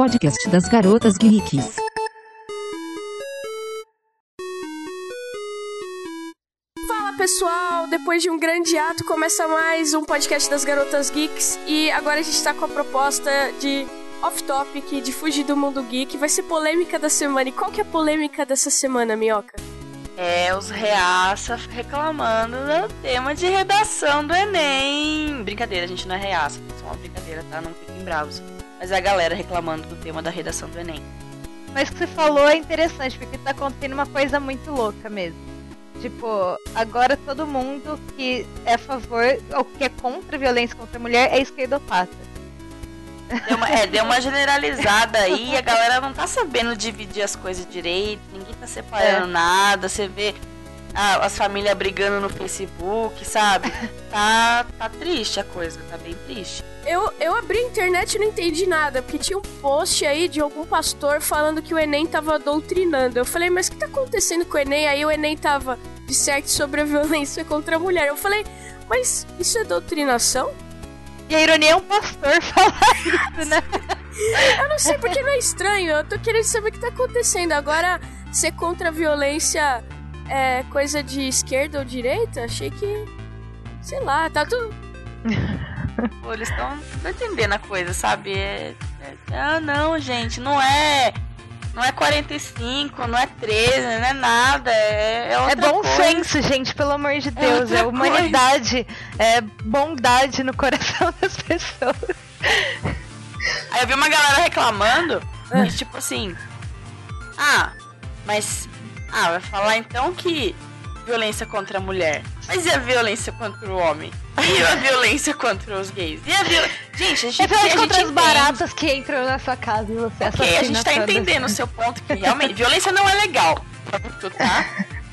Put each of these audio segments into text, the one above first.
podcast das garotas geeks. Fala pessoal, depois de um grande ato começa mais um podcast das garotas geeks e agora a gente tá com a proposta de off-topic, de fugir do mundo geek, vai ser polêmica da semana. E qual que é a polêmica dessa semana, Minhoca? É, os reaça reclamando do tema de redação do Enem. Brincadeira, a gente não é reaça, é só uma brincadeira, tá? Não fiquem bravos. Mas é a galera reclamando do tema da redação do Enem. Mas o que você falou é interessante, porque tá acontecendo uma coisa muito louca mesmo. Tipo, agora todo mundo que é a favor ou que é contra a violência contra a mulher é esquerdopata. Deu uma, é, deu uma generalizada aí, a galera não tá sabendo dividir as coisas direito, ninguém tá separando é. nada, você vê as famílias brigando no Facebook, sabe? Tá, tá triste a coisa, tá bem triste. Eu, eu abri a internet e não entendi nada, porque tinha um post aí de algum pastor falando que o Enem tava doutrinando. Eu falei, mas o que tá acontecendo com o Enem? Aí o Enem tava disserte sobre a violência contra a mulher. Eu falei, mas isso é doutrinação? E a ironia é um pastor falar isso, né? eu não sei porque não é estranho. Eu tô querendo saber o que tá acontecendo. Agora, ser contra a violência é coisa de esquerda ou direita? Achei que. Sei lá, tá tudo. Pô, eles estão entendendo a coisa, sabe? É, é, ah, não, gente, não é. Não é 45, não é 13, não é nada. É, é, é bom coisa. senso, gente, pelo amor de é Deus. É, é humanidade. Coisa. É bondade no coração das pessoas. Aí eu vi uma galera reclamando, ah. e, tipo assim. Ah, mas. Ah, vai falar então que violência contra a mulher. Mas e a violência contra o homem? E a violência contra os gays? E a viol... Gente, a gente, é violência contra as baratas que entram na sua casa e você okay, a gente tá entendendo o seu ponto que realmente violência não é legal. Tá?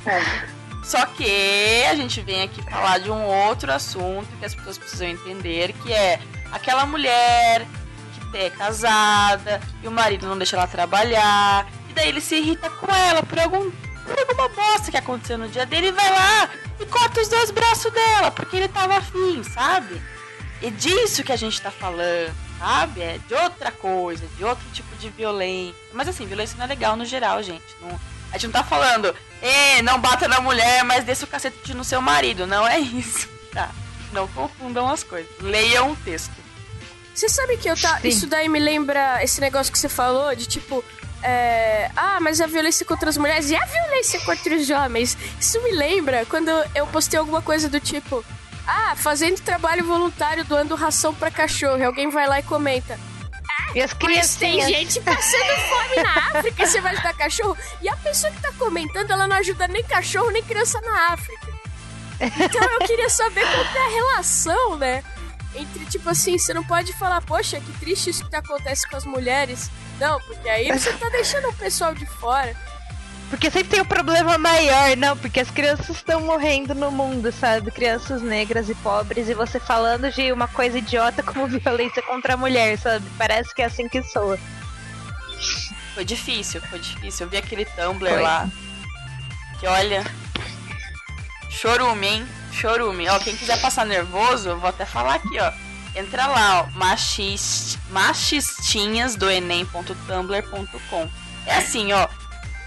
Só que a gente vem aqui falar de um outro assunto que as pessoas precisam entender, que é aquela mulher que é casada e o marido não deixa ela trabalhar, e daí ele se irrita com ela por algum por alguma bosta que aconteceu no dia dele e vai lá e corta os dois braços dela, porque ele tava afim, sabe? E disso que a gente tá falando, sabe? É de outra coisa, de outro tipo de violência. Mas assim, violência não é legal no geral, gente. Não, a gente não tá falando, eh, não bata na mulher, mas desça o cacete no seu marido. Não é isso, tá? Não confundam as coisas. Leiam o texto. Você sabe que eu tá. Sim. Isso daí me lembra esse negócio que você falou de tipo é, ah, mas a violência contra as mulheres e a violência contra os homens. Isso me lembra quando eu postei alguma coisa do tipo: Ah, fazendo trabalho voluntário doando ração para cachorro. E alguém vai lá e comenta. Ah, e as crianças tem gente passando fome na África e você vai ajudar cachorro. E a pessoa que tá comentando, ela não ajuda nem cachorro nem criança na África. Então eu queria saber qual é a relação, né? Entre, tipo assim, você não pode falar, poxa, que triste isso que acontece com as mulheres. Não, porque aí você tá deixando o pessoal de fora. Porque sempre tem um problema maior, não, porque as crianças estão morrendo no mundo, sabe? Crianças negras e pobres, e você falando de uma coisa idiota como violência contra a mulher, sabe? Parece que é assim que soa. Foi difícil, foi difícil. Eu vi aquele Tumblr foi. lá. Que olha. Chorume, hein? Chorume. Ó, quem quiser passar nervoso, eu vou até falar aqui, ó. Entra lá, ó, machist, machistinhas do enem.tumblr.com. É assim, ó.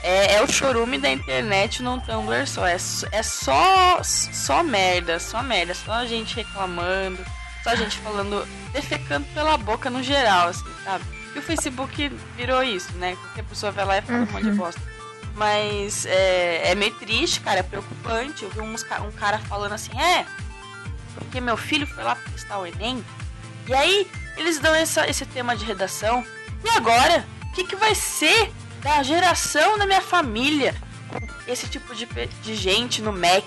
É, é, o chorume da internet num Tumblr só. É, é só, só merda, só merda. Só a gente reclamando, só a gente falando, defecando pela boca no geral, assim, sabe? E o Facebook virou isso, né? Qualquer pessoa vai lá e fala uhum. um monte de uhum. bosta. Mas é, é meio triste, cara, é preocupante. Eu vi uns, um cara falando assim, é, porque meu filho foi lá prestar o Enem e aí, eles dão essa, esse tema de redação. E agora? O que, que vai ser da geração da minha família? Esse tipo de, de gente no MEC.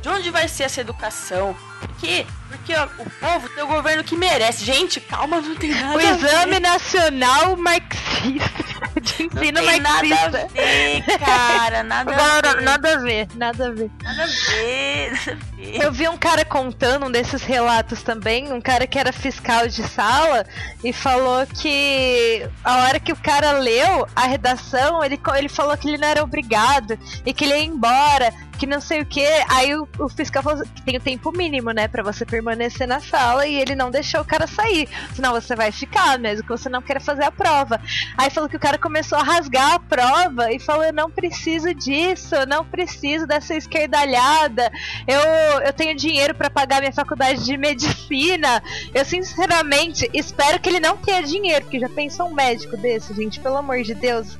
De onde vai ser essa educação? Por quê? Porque ó, o povo tem o governo que merece. Gente, calma, não tem nada O Exame Nacional Marxista. Tem marxista. Nada a ver, cara. Nada a ver. Nada a ver, nada a ver. Eu vi um cara contando um desses relatos também, um cara que era fiscal de sala e falou que a hora que o cara leu a redação, ele, ele falou que ele não era obrigado e que ele ia embora que não sei o que. Aí o, o, fiscal falou que tem o tempo mínimo, né, para você permanecer na sala e ele não deixou o cara sair. Senão você vai ficar, mesmo que você não queira fazer a prova. Aí falou que o cara começou a rasgar a prova e falou: Eu não preciso disso, eu não preciso dessa esquerdalhada. Eu, eu tenho dinheiro para pagar minha faculdade de medicina. Eu, sinceramente, espero que ele não tenha dinheiro, porque já pensou um médico desse, gente, pelo amor de Deus.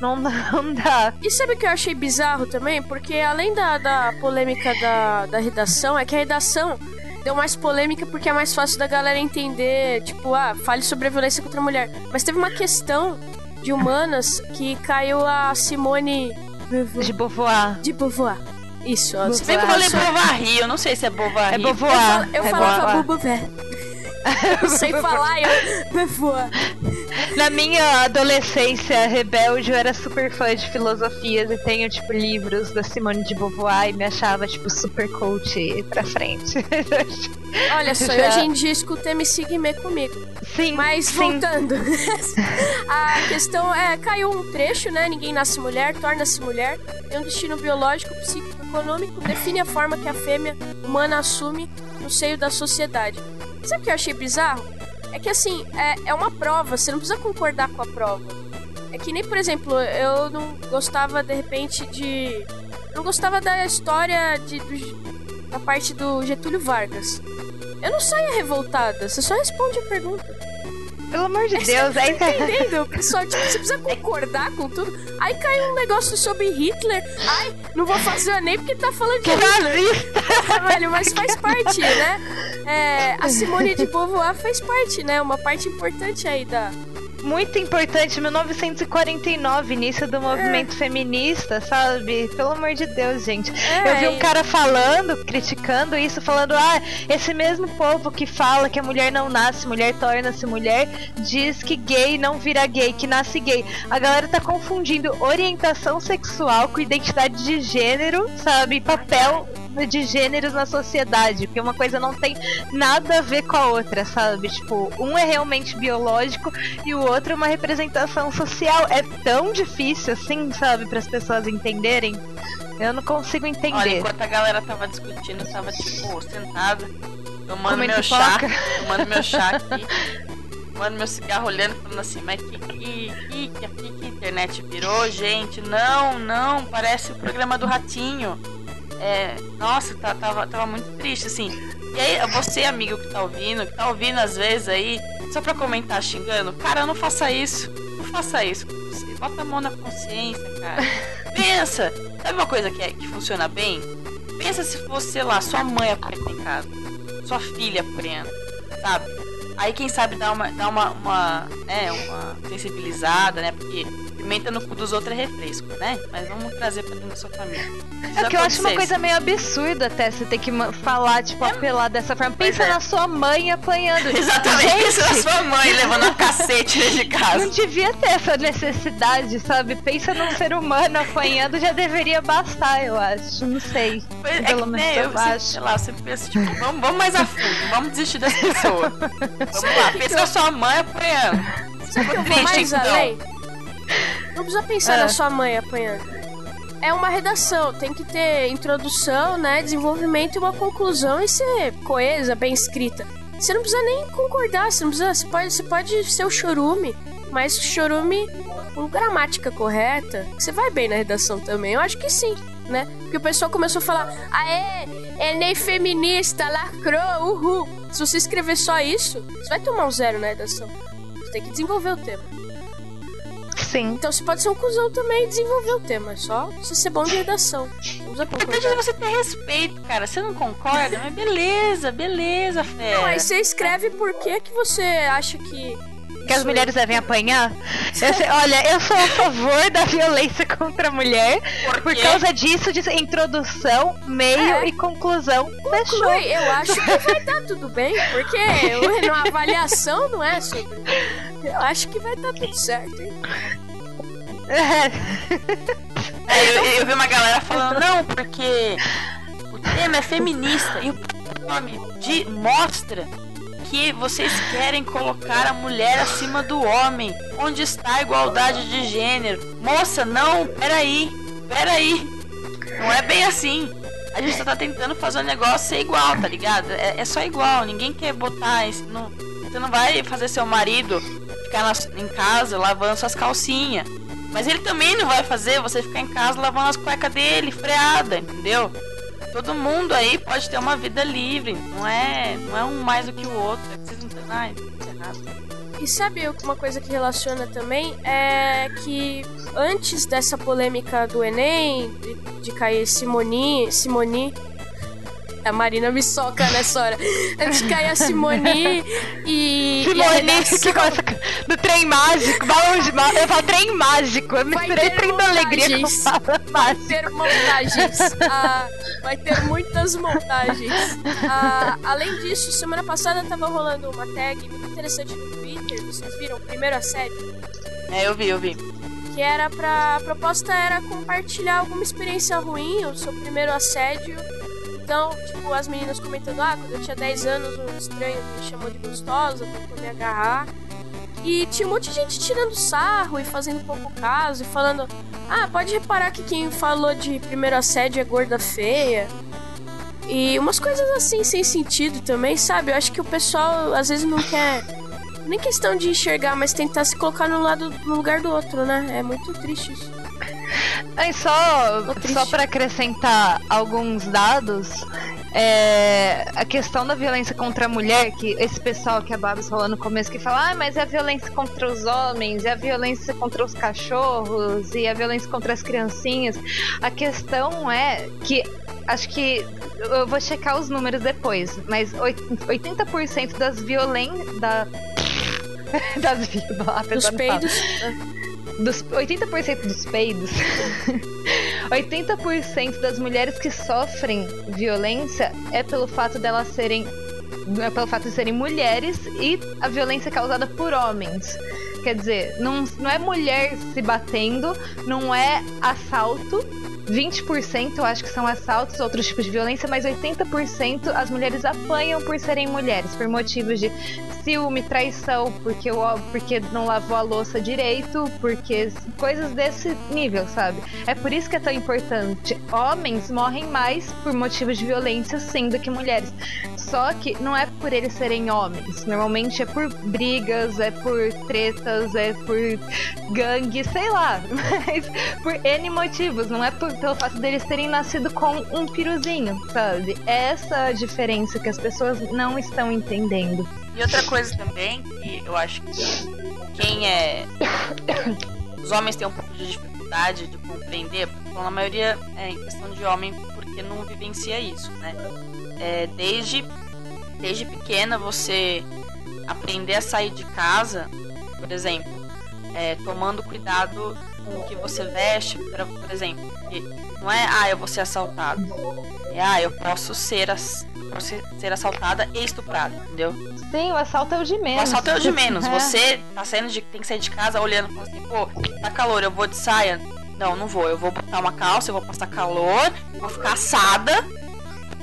Não, não dá. E sabe o que eu achei bizarro também? Porque além da, da polêmica da, da redação, é que a redação deu mais polêmica porque é mais fácil da galera entender, tipo, ah, fale sobre a violência contra a mulher. Mas teve uma questão de humanas que caiu a Simone de Beauvoir. De Beauvoir. Isso, eu falei Bovary, eu não sei se é Bovary. É Beauvoir. Eu, eu é falava Beauvoir. eu sei falar, eu. Beauvoir. Na minha adolescência rebelde, eu era super fã de filosofias e tenho, tipo, livros da Simone de Beauvoir e me achava, tipo, super coach pra frente. Olha só, Já... hoje em dia escuto MC Guimê comigo. Sim. Mas sim. voltando. a questão é: caiu um trecho, né? Ninguém nasce mulher, torna-se mulher. Tem um destino biológico, psíquico, econômico, define a forma que a fêmea humana assume no seio da sociedade. Sabe o que eu achei bizarro? É que assim, é, é uma prova, você não precisa concordar com a prova. É que nem, por exemplo, eu não gostava de repente de. Não gostava da história de, do, da parte do Getúlio Vargas. Eu não saia revoltada, você só responde a pergunta. Pelo amor de Deus, aí tá entendendo? Pessoal, tipo, você precisa concordar com tudo. Aí cai um negócio sobre Hitler. Ai, não vou fazer o Enem porque tá falando de Hitler. Velho, mas faz parte, né? É, a Simone de Beauvoir faz parte, né? Uma parte importante aí da, muito importante, 1949, início do movimento é. feminista, sabe? Pelo amor de Deus, gente. É, eu vi um cara falando, criticando isso, falando: ah, esse mesmo povo que fala que a mulher não nasce, mulher torna-se mulher, diz que gay não vira gay, que nasce gay. A galera tá confundindo orientação sexual com identidade de gênero, sabe? Papel de gêneros na sociedade, porque uma coisa não tem nada a ver com a outra, sabe? Tipo, um é realmente biológico e o outro é uma representação social. É tão difícil assim, sabe, para as pessoas entenderem. Eu não consigo entender. Olha, enquanto a galera tava discutindo, eu tava tipo sentada, tomando Comendo meu chá, tomando meu chá aqui, tomando meu cigarro, olhando, falando assim, mas que que, que, que, que, que internet virou, gente? Não, não, parece o programa do Ratinho. É, nossa, tá, tava, tava muito triste, assim. E aí, você, amigo que tá ouvindo, que tá ouvindo às vezes aí, só pra comentar xingando, cara, não faça isso. Não faça isso. Você bota a mão na consciência, cara. Pensa. Sabe uma coisa que, é, que funciona bem? Pensa se fosse, sei lá, sua mãe apanhando em casa. Sua filha apanhando, sabe? Aí quem sabe dá uma, dá uma, uma, né, uma sensibilizada, né? Porque pimenta no cu dos outros é refresco, né? Mas vamos trazer pra dentro da sua família. É que eu acho uma coisa meio absurda até você ter que falar, tipo, é. apelar dessa forma. Pensa é. na sua mãe apanhando. Exatamente, Gente, pensa na sua mãe levando a cacete de casa. Não devia ter essa necessidade, sabe? Pensa num ser humano apanhando, já deveria bastar, eu acho. Não sei. É Pelo menos né, eu, eu acho. Sei lá, você pensa, tipo, vamos, vamos mais a fundo, vamos desistir dessa pessoa. vamos lá, pensa na sua mãe apanhando. Você ficou triste, mais então. além? Não precisa pensar é. na sua mãe apanhando. É uma redação, tem que ter introdução, né, desenvolvimento e uma conclusão e ser coesa, bem escrita. Você não precisa nem concordar, você não precisa, você pode, você pode ser o chorume, mas o chorume com gramática correta, você vai bem na redação também. Eu acho que sim, né? Porque o pessoal começou a falar: "Aê, é nem feminista, lacrou, uhul". Se você escrever só isso, você vai tomar um zero na redação. Você tem que desenvolver o tema. Sim. Então você pode ser um cuzão também e desenvolver o tema. É só você ser bom de redação. Vamos importante é você ter respeito, cara. Você não concorda? Mas beleza, beleza, fé. Não, aí você escreve por que, que você acha que que as mulheres devem apanhar. Eu sei, olha, eu sou a favor da violência contra a mulher. Por, por causa disso, de introdução, meio é. e conclusão. Conclui. Fechou. Eu acho que vai dar tudo bem, porque a avaliação não é sobre. Eu acho que vai dar tudo certo, hein? É. É, eu, eu vi uma galera falando, não, porque o tema é feminista e o nome de mostra que vocês querem colocar a mulher acima do homem. Onde está a igualdade de gênero? Moça, não, peraí, peraí. Não é bem assim. A gente só tá tentando fazer o negócio ser igual, tá ligado? É, é só igual, ninguém quer botar isso. Não, você não vai fazer seu marido ficar na, em casa lavando suas calcinhas. Mas ele também não vai fazer você ficar em casa lavando as cuecas dele, freada, entendeu? Todo mundo aí pode ter uma vida livre, não é, não é um mais do que o outro. É vocês não têm nada, errado. E sabe uma coisa que relaciona também? É que antes dessa polêmica do Enem, de, de cair Simoni, Simoni a Marina me soca nessa hora. Antes de cair a Simoni e. Simoni, que coisa. Do trem mágico. Vamos, eu falo trem mágico. Eu misturei trem da alegria com Vai ter montagens. Ah, vai ter muitas montagens. Ah, além disso, semana passada tava rolando uma tag muito interessante no Twitter. Vocês viram? Primeiro assédio. É, eu vi, eu vi. Que era pra. A proposta era compartilhar alguma experiência ruim, o seu primeiro assédio então, tipo, as meninas comentando, ah, quando eu tinha 10 anos, um estranho me chamou de gostosa, tentou me agarrar. E tinha um monte de gente tirando sarro e fazendo pouco caso, e falando, ah, pode reparar que quem falou de primeiro assédio é gorda feia. E umas coisas assim, sem sentido também, sabe? Eu acho que o pessoal às vezes não quer. Nem questão de enxergar, mas tentar se colocar no lado no lugar do outro, né? É muito triste isso. É só, só para acrescentar alguns dados, é, a questão da violência contra a mulher, que esse pessoal que a Babs falou no começo, que fala, ah, mas é a violência contra os homens, é a violência contra os cachorros, e a violência contra as criancinhas. A questão é que, acho que, eu vou checar os números depois, mas 80% das violências, da, das, dos peidos dos 80% dos peidos, 80% das mulheres que sofrem violência é pelo fato delas serem é pelo fato de serem mulheres e a violência é causada por homens. Quer dizer, não, não é mulher se batendo, não é assalto, 20% eu acho que são assaltos, outros tipos de violência, mas 80% as mulheres apanham por serem mulheres, por motivos de ciúme, traição, porque, o, porque não lavou a louça direito, porque coisas desse nível, sabe? É por isso que é tão importante. Homens morrem mais por motivos de violência, sim, do que mulheres. Só que não é por eles serem homens. Normalmente é por brigas, é por tretas, é por gangue, sei lá. Mas por N motivos. Não é por, pelo fato deles terem nascido com um piruzinho, sabe? É essa a diferença que as pessoas não estão entendendo. E outra coisa também, que eu acho que quem é. Os homens têm um pouco de dificuldade de compreender, porque a maioria é em questão de homem porque não vivencia isso, né? É, desde, desde pequena você aprender a sair de casa, por exemplo, é, tomando cuidado com o que você veste, pra, por exemplo, não é ah, eu vou ser assaltado. É ah, eu posso ser, posso ser assaltada e estuprada, entendeu? Sim, o assalto é o de menos. O assalto é o de menos. É. Você tá saindo de. tem que sair de casa olhando assim, pô, tá calor, eu vou de saia. Não, não vou. Eu vou botar uma calça, eu vou passar calor, vou ficar assada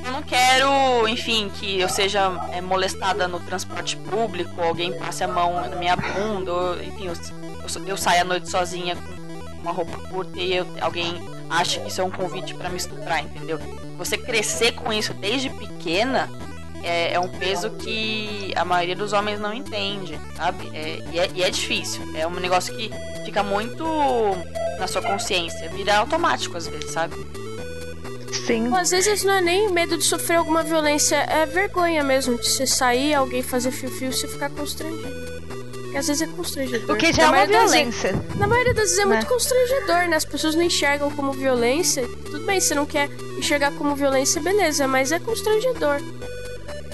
eu não quero, enfim, que eu seja é, molestada no transporte público, alguém passe a mão na minha bunda, ou, enfim, eu, eu, eu saio à noite sozinha com uma roupa curta e eu, alguém acha que isso é um convite para me estuprar, entendeu? Você crescer com isso desde pequena é, é, um peso que a maioria dos homens não entende, sabe? É, e, é, e é difícil. É um negócio que fica muito na sua consciência, vira automático às vezes, sabe? Sim. às vezes não é nem medo de sofrer alguma violência, é vergonha mesmo de você sair, alguém fazer fio-fio e você ficar constrangido. Porque às vezes é constrangedor. O que já é uma violência. Vezes, na maioria das vezes é né? muito constrangedor, né? As pessoas não enxergam como violência. Tudo bem, você não quer enxergar como violência, beleza, mas é constrangedor.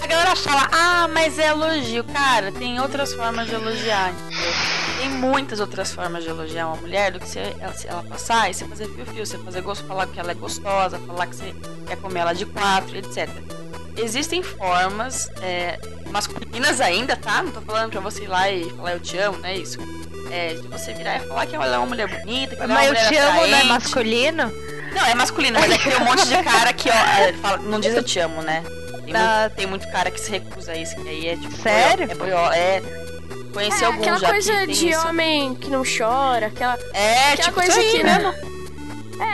A galera fala, ah, mas é elogio. Cara, tem outras formas de elogiar, entendeu? Tem muitas outras formas de elogiar uma mulher do que se ela, se ela passar e você fazer fio-fio, você fazer gosto, falar que ela é gostosa, falar que você quer comer ela de quatro, etc. Existem formas é, masculinas ainda, tá? Não tô falando pra você ir lá e falar eu te amo, não é isso. É, de você virar e falar que ela é uma mulher bonita, que ela Mas é uma mulher eu te amo não é masculino? Não, é masculino, mas é que tem um monte de cara que, ó, é, fala- não diz eu te amo, né? Tem, Ah. muito, tem muito cara que se recusa a isso, que aí é tipo. Sério? É boió, é. Conheci É, alguns aquela já coisa de isso. homem que não chora, aquela. É, aquela tipo coisa isso aí, que, né?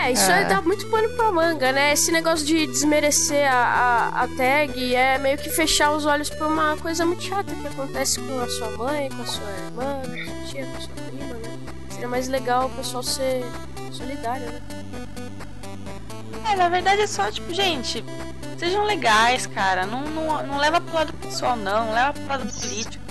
É, isso aí É. dá muito pano pra manga, né? Esse negócio de desmerecer a, a, a tag é meio que fechar os olhos pra uma coisa muito chata que acontece com a sua mãe, com a sua irmã, com a sua tia, com a sua prima, né? Seria mais legal o pessoal ser solidário, né? É, na verdade é só, tipo, gente, sejam legais, cara. Não, não, não leva pro lado pessoal, não. Não leva pro lado político.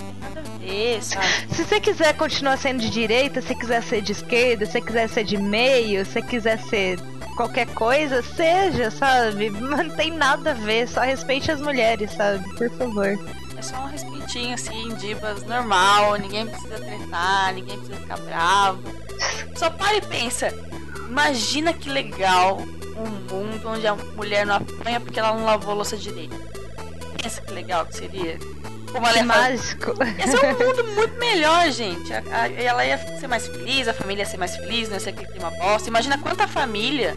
Não tem nada a ver, sabe? Se você quiser continuar sendo de direita, se quiser ser de esquerda, se quiser ser de meio, se quiser ser qualquer coisa, seja, sabe? Não tem nada a ver, só respeite as mulheres, sabe? Por favor. É só um respeitinho, assim, divas, normal. Ninguém precisa tretar, ninguém precisa ficar bravo. Só para e pensa. Imagina que legal um mundo onde a mulher não apanha porque ela não lavou a louça direito. Pensa que legal que seria. Como ela ia mágico. Ia ser um mundo muito melhor, gente. A- a- ela ia ser mais feliz, a família ia ser mais feliz, não ia ser aquele clima bosta. Imagina quanta família,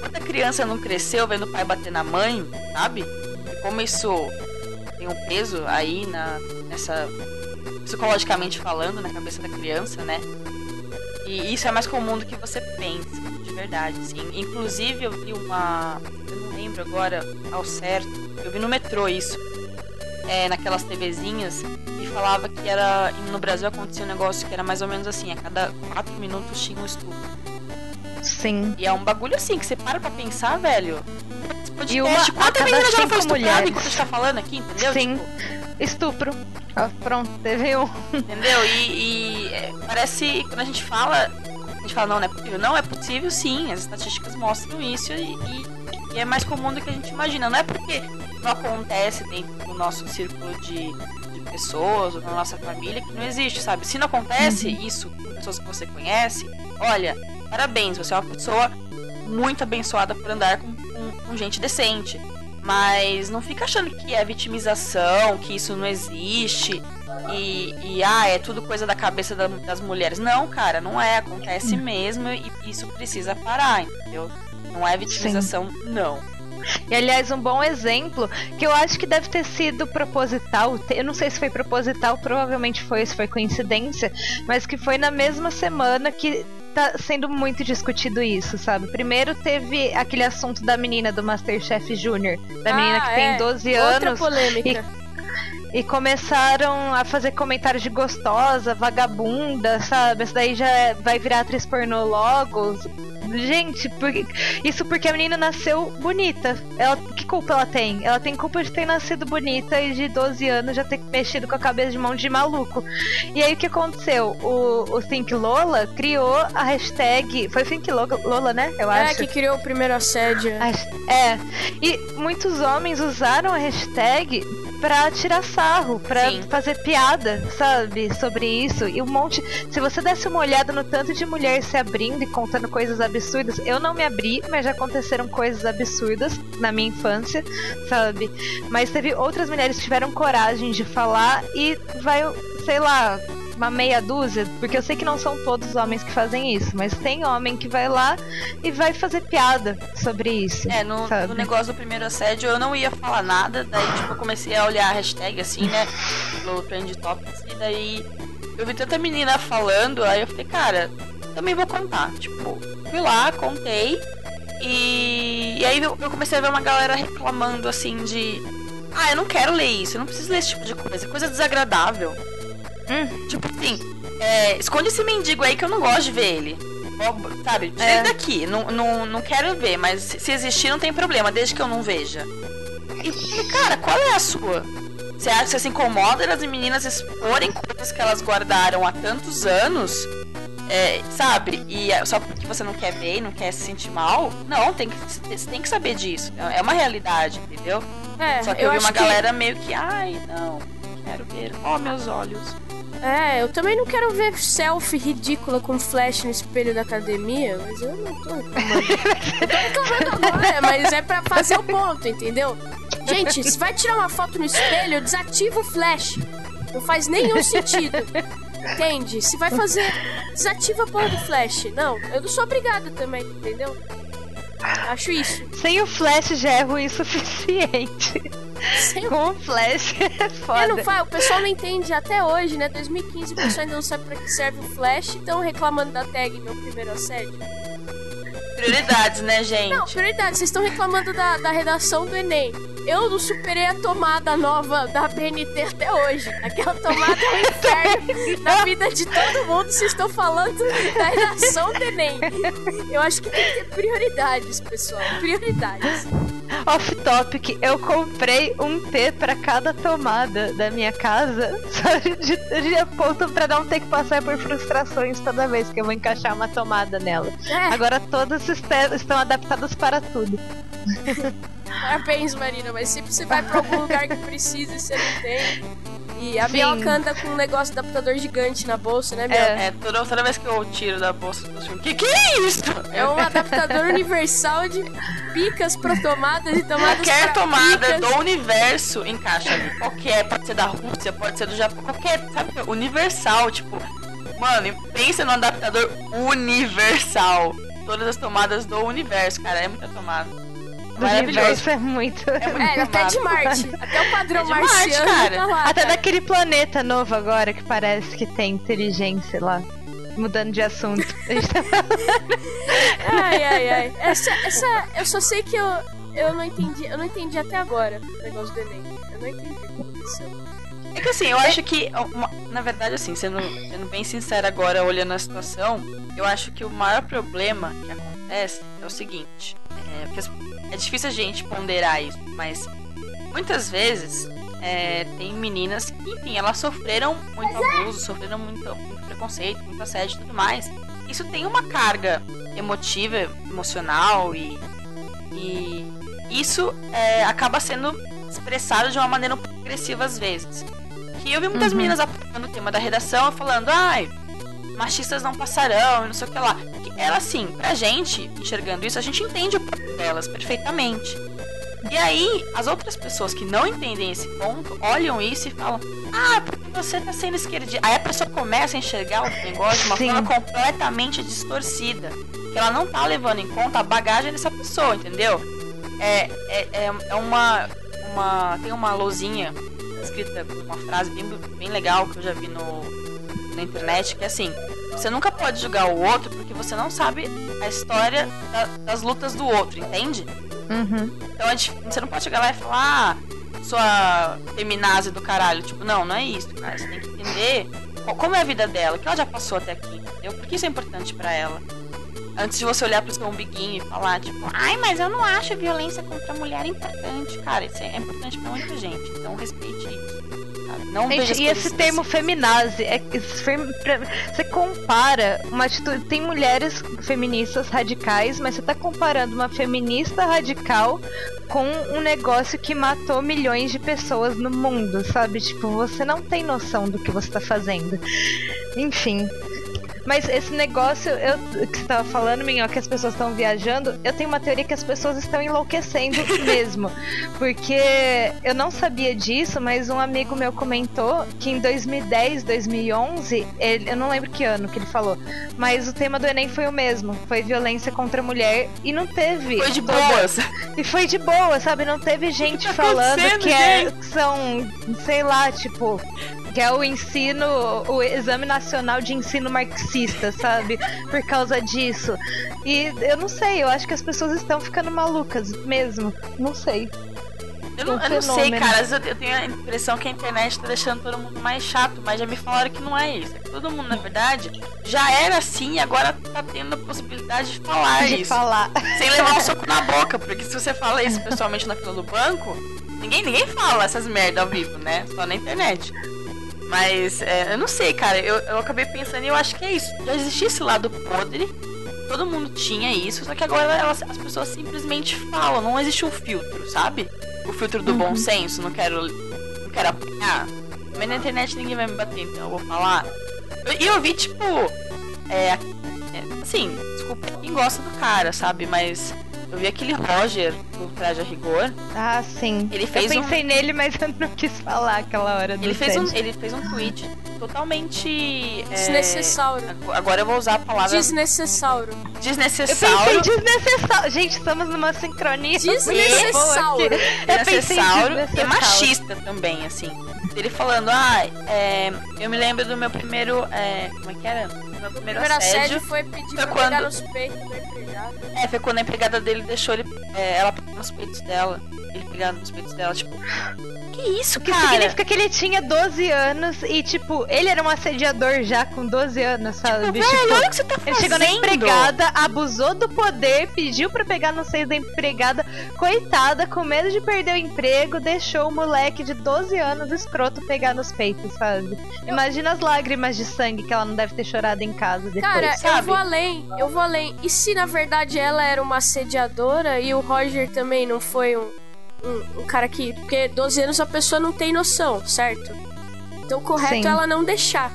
quanta criança não cresceu vendo o pai bater na mãe, sabe? Como isso tem um peso aí na, nessa. psicologicamente falando, na cabeça da criança, né? E isso é mais comum do que você pensa, de verdade, sim. Inclusive eu vi uma. Eu não lembro agora ao certo. Eu vi no metrô isso é, naquelas TVzinhas e falava que era no Brasil acontecia um negócio que era mais ou menos assim, a cada quatro minutos tinha um estupro. Sim. E é um bagulho assim, que você para pra pensar, velho. Esse podcast, E uma a quanta menina já foi estuprada enquanto a gente tá falando aqui, entendeu? Sim. Tipo, Estupro. Ó, pronto, teve um. entendeu? E, e, é, parece, quando a gente fala, a gente fala, não, não é possível. Não, é possível sim, as estatísticas mostram isso e, e- e é mais comum do que a gente imagina. Não é porque não acontece dentro do nosso círculo de, de pessoas ou da nossa família que não existe, sabe? Se não acontece isso com pessoas que você conhece, olha, parabéns, você é uma pessoa muito abençoada por andar com, com- com gente decente. Mas não fica achando que é vitimização, que isso não existe e, e, ah, é tudo coisa da cabeça da- das mulheres. Não, cara, não é. Acontece mesmo e isso precisa parar, entendeu? Não é vitimização, não. E aliás, um bom exemplo, que eu acho que deve ter sido proposital, eu não sei se foi proposital, provavelmente foi, se foi coincidência, mas que foi na mesma semana que tá sendo muito discutido isso, sabe? Primeiro teve aquele assunto da menina do Masterchef Júnior, da menina que Ah, tem é. 12 Outra anos. polêmica. E começaram a fazer comentários de gostosa, vagabunda, sabe? Essa daí já é- vai virar atriz pornô logo. Gente, por- isso porque a menina nasceu bonita. Ela, que culpa ela tem? Ela tem culpa de ter nascido bonita e de 12 anos já ter mexido com a cabeça de mão de maluco. E aí o que aconteceu? O, o Think Lola criou a hashtag. Foi Think Lola, Lola né? Eu É, acho. que criou o primeiro assédio. As- É, e muitos homens usaram a hashtag pra tirar sarro, pra Sim. fazer piada, sabe, sobre isso. E um monte. Se você desse uma olhada no tanto de mulher se abrindo e contando coisas absurdas, eu não me abri, mas já aconteceram coisas absurdas na minha infância, sabe? Mas teve outras mulheres que tiveram coragem de falar e vai, sei lá. Uma meia dúzia, porque eu sei que não são todos os homens que fazem isso, mas tem homem que vai lá e vai fazer piada sobre isso. É, no, no negócio do primeiro assédio eu não ia falar nada, daí tipo, eu comecei a olhar a hashtag assim, né? No Trend Topics, e daí eu vi tanta menina falando, aí eu falei, cara, também vou contar. Tipo, fui lá, contei, e, e aí eu, eu comecei a ver uma galera reclamando assim de. Ah, eu não quero ler isso, eu não preciso ler esse tipo de coisa, coisa desagradável. Hum. Tipo assim, é, esconde esse mendigo aí que eu não gosto de ver ele. Sabe, tira É. daqui. Não, não, não quero ver, mas se existir não tem problema, desde que eu não veja. E, cara, qual é a sua? Você acha que você se incomoda das meninas exporem coisas que elas guardaram há tantos anos? É, sabe? E é só porque você não quer ver e não quer se sentir mal? Não, tem que, você tem que saber disso. É uma realidade, entendeu? É, Só que eu eu, vi uma que- galera meio que, ai, não, quero ver. Ó, meus olhos. É, eu também não quero ver selfie ridícula com flash no espelho da academia, mas eu não tô reclamando. eu tô reclamando agora, mas é pra fazer o ponto, entendeu? Gente, se vai tirar uma foto no espelho, desativa o flash. Não faz nenhum sentido. Entende? Se vai fazer, desativa a porra do flash. Não, eu não sou obrigada também, entendeu? Acho isso. Sem o Flash já é ruim o suficiente. Sem o- Com Flash é foda. não o pessoal não entende até hoje, né? 2015 o pessoal ainda não sabe pra que serve o Flash, estão reclamando da tag meu primeiro assédio. Prioridades, né, gente? Não, prioridade, vocês estão reclamando da, da redação do Enem. Eu não superei a tomada nova da BNT até hoje. Aquela tomada é um inferno na vida de todo mundo. Vocês estão falando da redação do Enem. Eu acho que tem que ter prioridades, pessoal. Prioridades. Off topic, eu comprei um T pra cada tomada da minha casa, sabe? De, de ponto pra não ter que passar por frustrações toda vez que eu vou encaixar uma tomada nela. É, Agora todas estão adaptadas para tudo. parabéns, Marina. Mas sempre você vai pra algum lugar que precisa e você não tem. E a Sim. Bianca anda com um negócio de adaptador gigante na bolsa, né, Bianca? É, toda, toda vez que eu tiro da bolsa, eu tô assim, que que é isso? É um adaptador universal de picas pra tomadas e tomadas Qualquer tomada picas. do universo encaixa ali. Qualquer, pode ser da Rússia, pode ser do Japão, qualquer, sabe? Universal, tipo. Mano, pensa no adaptador universal. Todas as tomadas do universo, cara, é muita tomada. Do Maravilhoso. universo é muito. É muito É, até de. Marte. Até o padrão É de Marte, marciano cara. tá lá. Até cara. daquele planeta novo agora que parece que tem inteligência lá. Mudando de assunto. A gente tá Ai, ai, ai. Essa, essa, eu só sei que eu, eu não entendi. Eu não entendi até agora o negócio do Enem. Eu não entendi o que aconteceu. É que assim, eu acho que, uma- na verdade, assim, sendo, sendo bem sincera agora, olhando a situação, eu acho que o maior problema que acontece é o seguinte: é, porque é difícil a gente ponderar isso, mas muitas vezes é, tem meninas que, enfim, elas sofreram muito abuso, sofreram muito, muito preconceito, muito assédio e tudo mais. Isso tem uma carga emotiva, emocional e, e isso é, acaba sendo expressado de uma maneira um pouco agressiva às vezes. Que eu vi muitas Uhum. meninas apontando o tema da redação falando, ai, machistas não passarão e não sei o que lá. Ela, assim, pra gente, enxergando isso, a gente entende o ponto delas perfeitamente. E aí, as outras pessoas que não entendem esse ponto, olham isso e falam, ah, porque você tá sendo esquerdista. Aí a pessoa começa a enxergar o negócio de uma Sim. forma completamente distorcida. Que ela não tá levando em conta a bagagem dessa pessoa, entendeu? É, é, é, é uma, uma. Tem uma lousinha escrita com uma frase bem, bem legal que eu já vi no, na internet, que é assim, você nunca pode julgar o outro porque você não sabe a história da- das lutas do outro, entende? Uhum. Então a gente- você não pode chegar lá e falar, ah, sua feminazi do caralho. Tipo, não, não é isso, cara. Você tem que entender qual- como é a vida dela, o que ela já passou até aqui, entendeu? Por que isso é importante pra ela? Antes de você olhar pro seu umbiguinho e falar, tipo, ai, mas eu não acho violência contra a mulher importante. Cara, isso é importante pra muita gente. Então respeite isso. Não Gente, e esse termo assim. feminazi, é, esse fem- pra- você compara uma atitude. Tem mulheres feministas radicais, mas você tá comparando uma feminista radical com um negócio que matou milhões de pessoas no mundo, sabe? Tipo, você não tem noção do que você tá fazendo. Enfim. Mas esse negócio eu, que você tava falando, Minho, que as pessoas estão viajando, eu tenho uma teoria que as pessoas estão enlouquecendo mesmo. Porque eu não sabia disso, mas um amigo meu comentou que em 2010, 2011, ele, eu não lembro que ano que ele falou, mas o tema do Enem foi o mesmo. Foi violência contra a mulher e não teve. Foi de toda- boas. E foi de boa, sabe? Não teve gente tá falando que é, que são, sei lá, tipo, que é o ensino, o exame nacional de ensino marxista, sabe? Por causa disso. E eu não sei, eu acho que as pessoas estão ficando malucas mesmo. Não sei. Eu não, um eu não sei, cara. Eu tenho a impressão que a internet tá deixando todo mundo mais chato, mas já me falaram que não é isso. É todo mundo, na verdade, já era assim e agora tá tendo a possibilidade de falar de isso. falar. Sem levar um soco na boca, porque se você fala isso pessoalmente na fila do banco, ninguém, ninguém fala essas merda ao vivo, né? Só na internet. Mas é, eu não sei, cara. Eu, eu acabei pensando e eu acho que é isso. Já existia esse lado podre. Todo mundo tinha isso, só que agora elas, as pessoas simplesmente falam, não existe um filtro, sabe? O filtro do bom senso, não quero. não quero apanhar. Mas na internet ninguém vai me bater, então eu vou falar. E eu, vi, tipo. É, é, assim, desculpa quem gosta do cara, sabe? Mas Eu vi aquele Roger do Traje a Rigor. Ah, sim. Ele fez eu pensei nele, mas eu não quis falar aquela hora do Ele fez, um, ele fez um tweet totalmente. é, Desnecessário. Agora eu vou usar a palavra Desnecessário. Eu desnecessário. pensei desnecessário. Gente, estamos numa sincronia. Desnecessário. Eu desnecessário e desnecessário. machista também, assim. Ele falando, ah, é, eu me lembro do meu primeiro. É, como é que era? Meu O primeiro primeiro assédio assédio. foi pedir Foi pra quando- pegar nos peitos do empregado. É, foi quando a empregada dele deixou ele, é, ela pegar nos peitos dela. Ele pegar nos peitos dela, tipo. Que isso, O que cara? significa que ele tinha 12 anos e, tipo, ele era um assediador já com 12 anos, sabe? Velho, Tipo, olha o que você tá ele fazendo. chegou na empregada, abusou do poder, pediu pra pegar no seio da empregada, coitada, com medo de perder o emprego, deixou o moleque de 12 anos escroto pegar nos peitos, sabe? Imagina as lágrimas de sangue que ela não deve ter chorado em casa depois. Cara, eu sabe? vou além, eu vou além. E se na verdade ela era uma assediadora e o Roger também não foi um, um, um cara que. Porque 12 anos a pessoa não tem noção, certo? Então o correto Sim. é ela não deixar.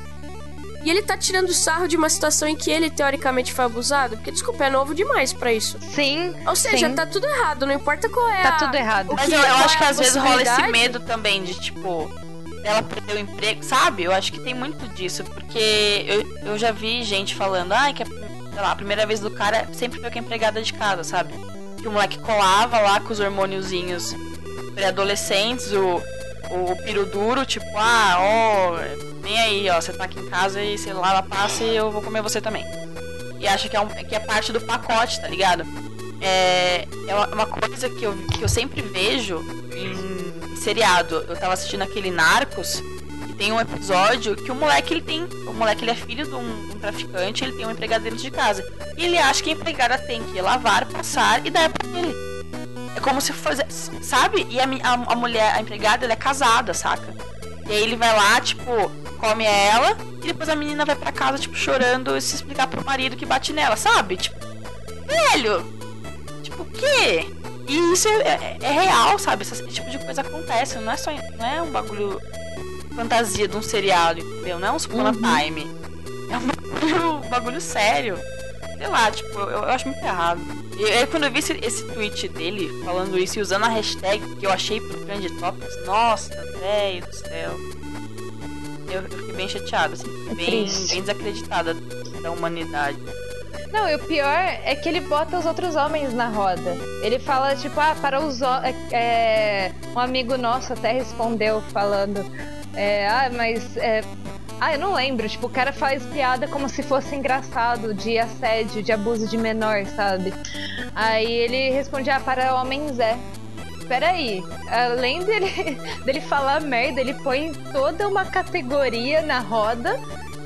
E ele tá tirando sarro de uma situação em que ele teoricamente foi abusado, porque desculpa, é novo demais pra isso. Sim, Ou seja, Sim. tá tudo errado, não importa qual é tá a- tudo errado. o Mas eu, eu acho é que a às vezes rola esse medo também de, tipo, ela perder o emprego, sabe? Eu acho que tem muito disso, porque eu, eu já vi gente falando, ai, que a, sei lá, a primeira vez do cara sempre foi com a empregada de casa, sabe? Que o moleque colava lá com os hormôniozinhos pré-adolescentes, o, o piro duro, tipo, ah, ó, vem aí, ó, você tá aqui em casa e você lava, passa e eu vou comer você também. E acha que é, um, que é parte do pacote, tá ligado? É, é uma- coisa que eu, que eu sempre vejo em seriado. Eu tava assistindo aquele Narcos tem um episódio que o moleque ele tem. O moleque ele é filho de um, um traficante, ele tem um empregado dentro de casa. E ele acha que a empregada tem que lavar, passar e dar pra ele. É como se fosse. Sabe? E a, a, a mulher, a empregada, ela é casada, saca? E aí ele vai lá, tipo, come ela, e depois a menina vai pra casa, tipo, chorando e se explicar pro marido que bate nela, sabe? Tipo, velho! Tipo, o quê? E isso é, é- é real, sabe? Esse tipo de coisa acontece, não é só. Não é um bagulho fantasia de um seriado, entendeu? Não é um Supona Time. É um bagulho, um bagulho sério. Sei lá, tipo, eu, eu acho muito errado. E aí quando eu vi esse, esse tweet dele falando isso e usando a hashtag que eu achei pro Trend Topics, nossa, velho do céu. Eu, eu fiquei bem chateada, assim, fiquei É bem, bem desacreditada da humanidade. Não, e o pior é que ele bota os outros homens na roda. Ele fala, tipo, ah, para os ho- é, é, Um amigo nosso até respondeu falando. É, ah, mas. é, ah, eu não lembro. Tipo, o cara faz piada como se fosse engraçado de assédio, de abuso de menor, sabe? Aí ele responde, ah, para homens é. Peraí, além dele, dele falar merda, ele põe toda uma categoria na roda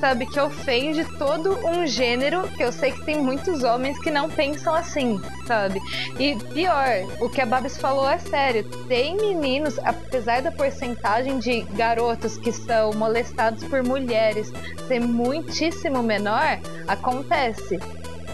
sabe, que ofende todo um gênero que eu sei que tem muitos homens que não pensam assim, sabe? E pior, o que a Babs falou é sério. Tem meninos, apesar da porcentagem de garotos que são molestados por mulheres ser muitíssimo menor, acontece.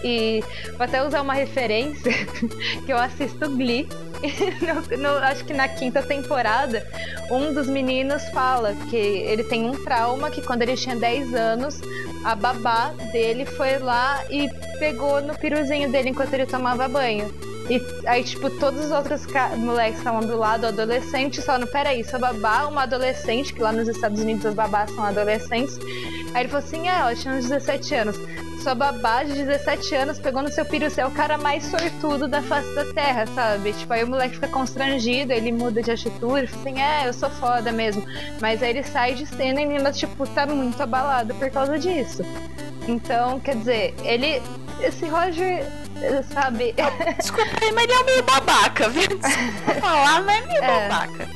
E vou até usar uma referência que eu assisto Glee. No- no- acho que na quinta temporada, um dos meninos fala que ele tem um trauma que quando ele tinha 10 anos, a babá dele foi lá e pegou no piruzinho dele enquanto ele tomava banho. E aí, tipo, todos os outros moleques estavam do lado, adolescente, no peraí, sua babá, uma adolescente, que lá nos Estados Unidos as babás são adolescentes. Aí ele falou assim: é, ela tinha uns 17 anos. Sua babá de 17 anos pegou no seu piru, você é o cara mais sortudo da face da terra, sabe? Tipo, aí o moleque fica constrangido, ele muda de atitude, assim, é, eu sou foda mesmo. Mas aí ele sai de cena e tipo, tá muito abalado por causa disso. Então, quer dizer, ele. Esse Roger, sabe? Desculpa aí, mas ele é meio babaca, viu? Desculpa falar, mas é meio É. babaca.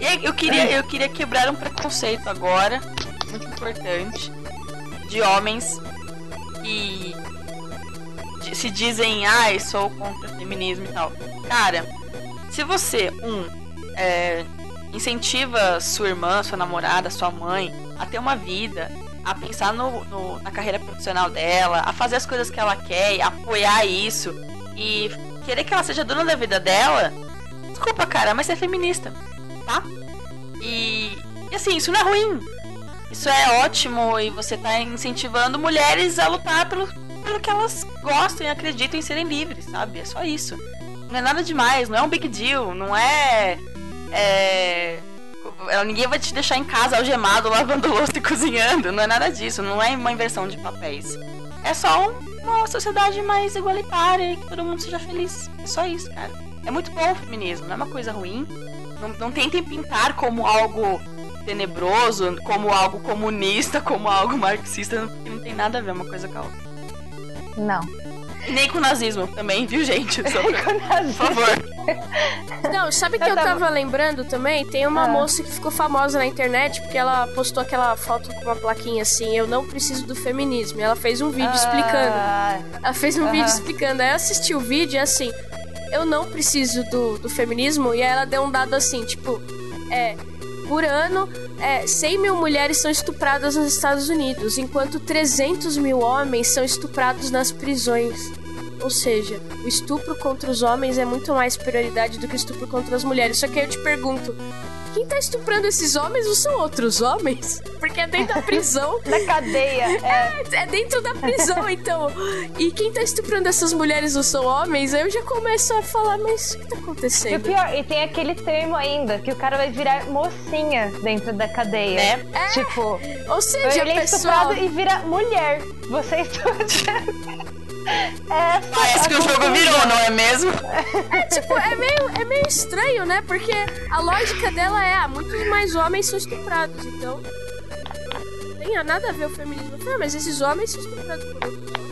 E aí, eu queria, eu queria quebrar um preconceito agora, muito importante, de homens que se dizem, ai, sou contra o feminismo e tal. Cara, se você, um, é, incentiva sua irmã, sua namorada, sua mãe a ter uma vida, a pensar no, no- na carreira profissional dela, a fazer as coisas que ela quer, apoiar isso e querer que ela seja dona da vida dela, desculpa, cara, mas você é feminista, tá? E, e assim, isso não é ruim. Isso é ótimo e você tá incentivando mulheres a lutar pelo, pelo que elas gostam e acreditam em serem livres, sabe? É só isso. não é nada demais, não é um big deal, não é. É. Ninguém vai te deixar em casa algemado, lavando louça e cozinhando. Não é nada disso, não é uma inversão de papéis. É só uma sociedade mais igualitária e que todo mundo seja feliz. É só isso, cara. É muito bom o feminismo, não é uma coisa ruim. Não, não tentem pintar como algo tenebroso, como algo comunista, como algo marxista, porque não tem nada a ver uma coisa com a outra. Não. Nem com o nazismo também, viu, gente? Só pra... Por favor. Não, sabe que eu, eu tava... lembrando também? Tem uma ah. moça que ficou famosa na internet porque ela postou aquela foto com uma plaquinha assim, eu não preciso do feminismo. E ela fez um vídeo ah. explicando. Ela fez um vídeo explicando. Aí eu assisti o vídeo e assim, eu não preciso do, do feminismo. E aí ela deu um dado assim, tipo, é, por ano, é, 100 mil mulheres são estupradas nos Estados Unidos, enquanto 300 mil homens são estuprados nas prisões. Ou seja, o estupro contra os homens é muito mais prioridade do que o estupro contra as mulheres. Só que eu te pergunto, quem tá estuprando esses homens não são outros homens? Porque é dentro da prisão. da cadeia. É. é. é, dentro da prisão, então. E quem tá estuprando essas mulheres não são homens? Aí eu já começo a falar, mas o que tá acontecendo? E o pior, e tem aquele termo ainda, que o cara vai virar mocinha dentro da cadeia. Né? É. Tipo. Ou seja, ele é estuprado e vira mulher. Você estuda. É, Parece que o jogo virou, não é mesmo? É, tipo, é meio, é meio estranho, né? Porque a lógica dela é, ah, muitos mais homens são estuprados, então... Não tem nada a ver o feminismo. Ah, mas esses homens são estuprados por outros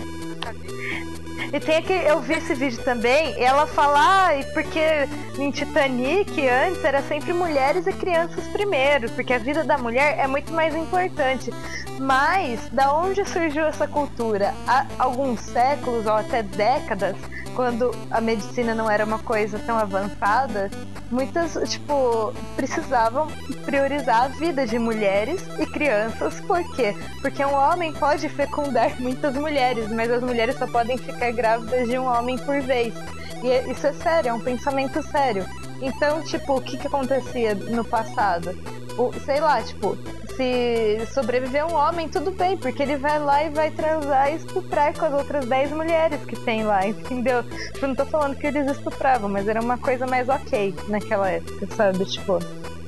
e tem aqui, eu vi esse vídeo também, ela fala, ah, porque em Titanic antes era sempre mulheres e crianças primeiro, porque a vida da mulher é muito mais importante. Mas da onde surgiu essa cultura? Há alguns séculos ou até décadas, quando a medicina não era uma coisa tão avançada, muitas, tipo, precisavam priorizar a vida de mulheres e crianças. Por quê? Porque um homem pode fecundar muitas mulheres, mas as mulheres só podem ficar grávidas de um homem por vez. E é, isso é sério, é um pensamento sério. Então, tipo, o que, que acontecia no passado? O, sei lá, tipo, se sobreviver um homem, tudo bem, porque ele vai lá e vai transar e estuprar com as outras 10 mulheres que tem lá, entendeu? Eu não tô falando que eles estupravam, mas era uma coisa mais ok naquela época, sabe? Tipo,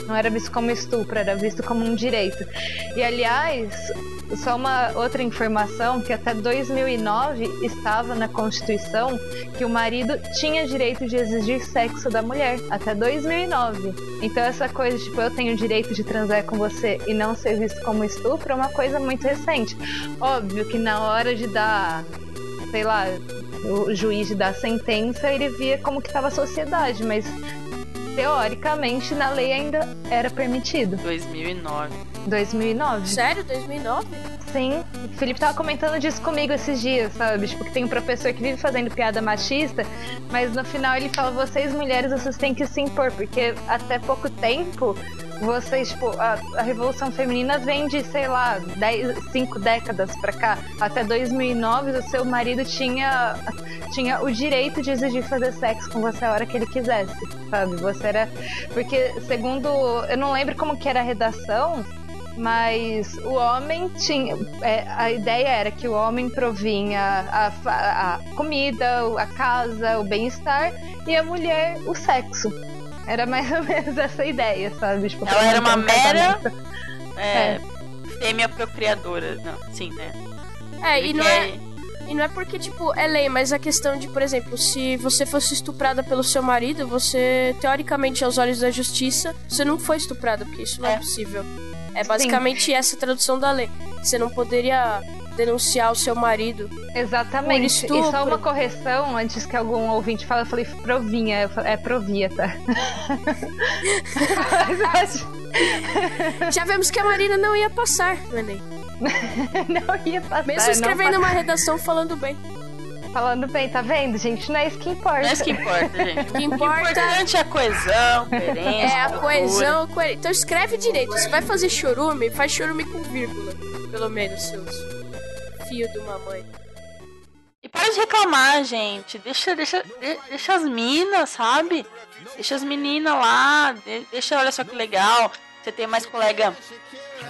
não era visto como estupro, era visto como um direito. E aliás, só uma outra informação que até 2009 estava na Constituição que o marido tinha direito de exigir sexo da mulher até 2009. Então essa coisa tipo eu tenho direito de transar com você e não ser visto como estupro é uma coisa muito recente. Óbvio que na hora de dar, sei lá, o juiz de dar sentença, ele via como que estava a sociedade, mas teoricamente na lei ainda era permitido. 2009. 2009. Sério? 2009? Sim. O Felipe tava comentando disso comigo esses dias, sabe? Tipo, que tem um professor que vive fazendo piada machista, mas no final ele fala: vocês mulheres, vocês têm que se impor, porque até pouco tempo vocês, tipo, a, a, Revolução Feminina vem de, sei lá, 10, 5 décadas pra cá. Até 2009, o seu marido tinha, tinha o direito de exigir fazer sexo com você a hora que ele quisesse, sabe? Você era. Porque, segundo. Eu não lembro como que era a redação, mas o homem tinha. É, a ideia era que o homem provinha a, a, a comida, a casa, o bem-estar e a mulher o sexo. Era mais ou menos essa ideia, sabe? Tipo, Ela era uma mera é, é. fêmea procriadora. Não, sim, né? É, e não é. E não é porque, tipo, é lei, mas a questão de, por exemplo, se você fosse estuprada pelo seu marido, você, teoricamente, aos olhos da justiça, você não foi estuprada, porque isso não é, é possível. É basicamente Sim. essa tradução da lei. Você não poderia denunciar o seu marido. Exatamente. E só uma correção, antes que algum ouvinte fale, eu falei provinha, é provia, tá? Já vemos que a Marina não ia passar no Enem. não ia passar. Mesmo escrevendo uma redação falando bem. Falando bem, tá vendo, gente? Não é isso que importa. Não é isso que importa, gente. O que importa... O importante é a coesão, coerência. É, a coesão, coerência. Então escreve direito. Se vai fazer chorume, faz chorume com vírgula. Pelo menos, seus filhos de uma mãe. E para de reclamar, gente. Deixa, deixa, deixa as minas, sabe? Deixa as meninas lá. Deixa, olha só que legal. você ter mais colega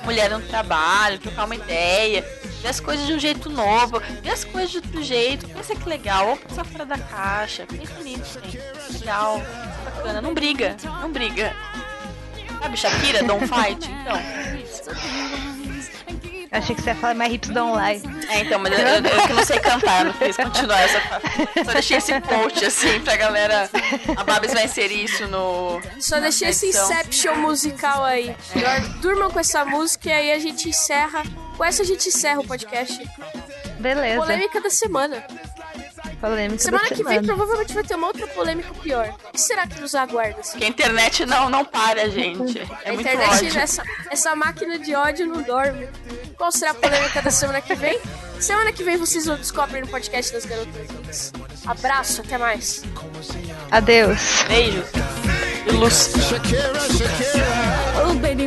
mulher no trabalho, trocar uma ideia, ver as coisas de um jeito novo, ver as coisas de outro jeito. Pensa que legal, ou pensar fora da caixa. Pensa nisso, gente. Legal, bacana. Não briga, não briga. Sabe, Shakira, don't fight? Então. Achei que você ia falar My Hips Don't Lie. É, então, mas eu, eu, eu que não sei cantar, eu não quis continuar essa Só deixei esse post assim pra galera. A Babs vai inserir isso no. Só deixei esse Inception musical aí. Durmam com essa música e aí a gente encerra. Com essa a gente encerra o podcast. Beleza. Polêmica da semana. Polêmica Semana que semana. vem provavelmente vai ter uma outra polêmica pior. O que será que nos aguarda? assim? Que a internet não, não para, gente. É a muito internet, ódio. essa, essa máquina de ódio não dorme. Qual será a polêmica da semana que vem? Semana que vem vocês vão descobrir no podcast das Garotas. Abraço, até mais. Adeus. Beijos. E luz. Shakira, Shakira. Oh, baby,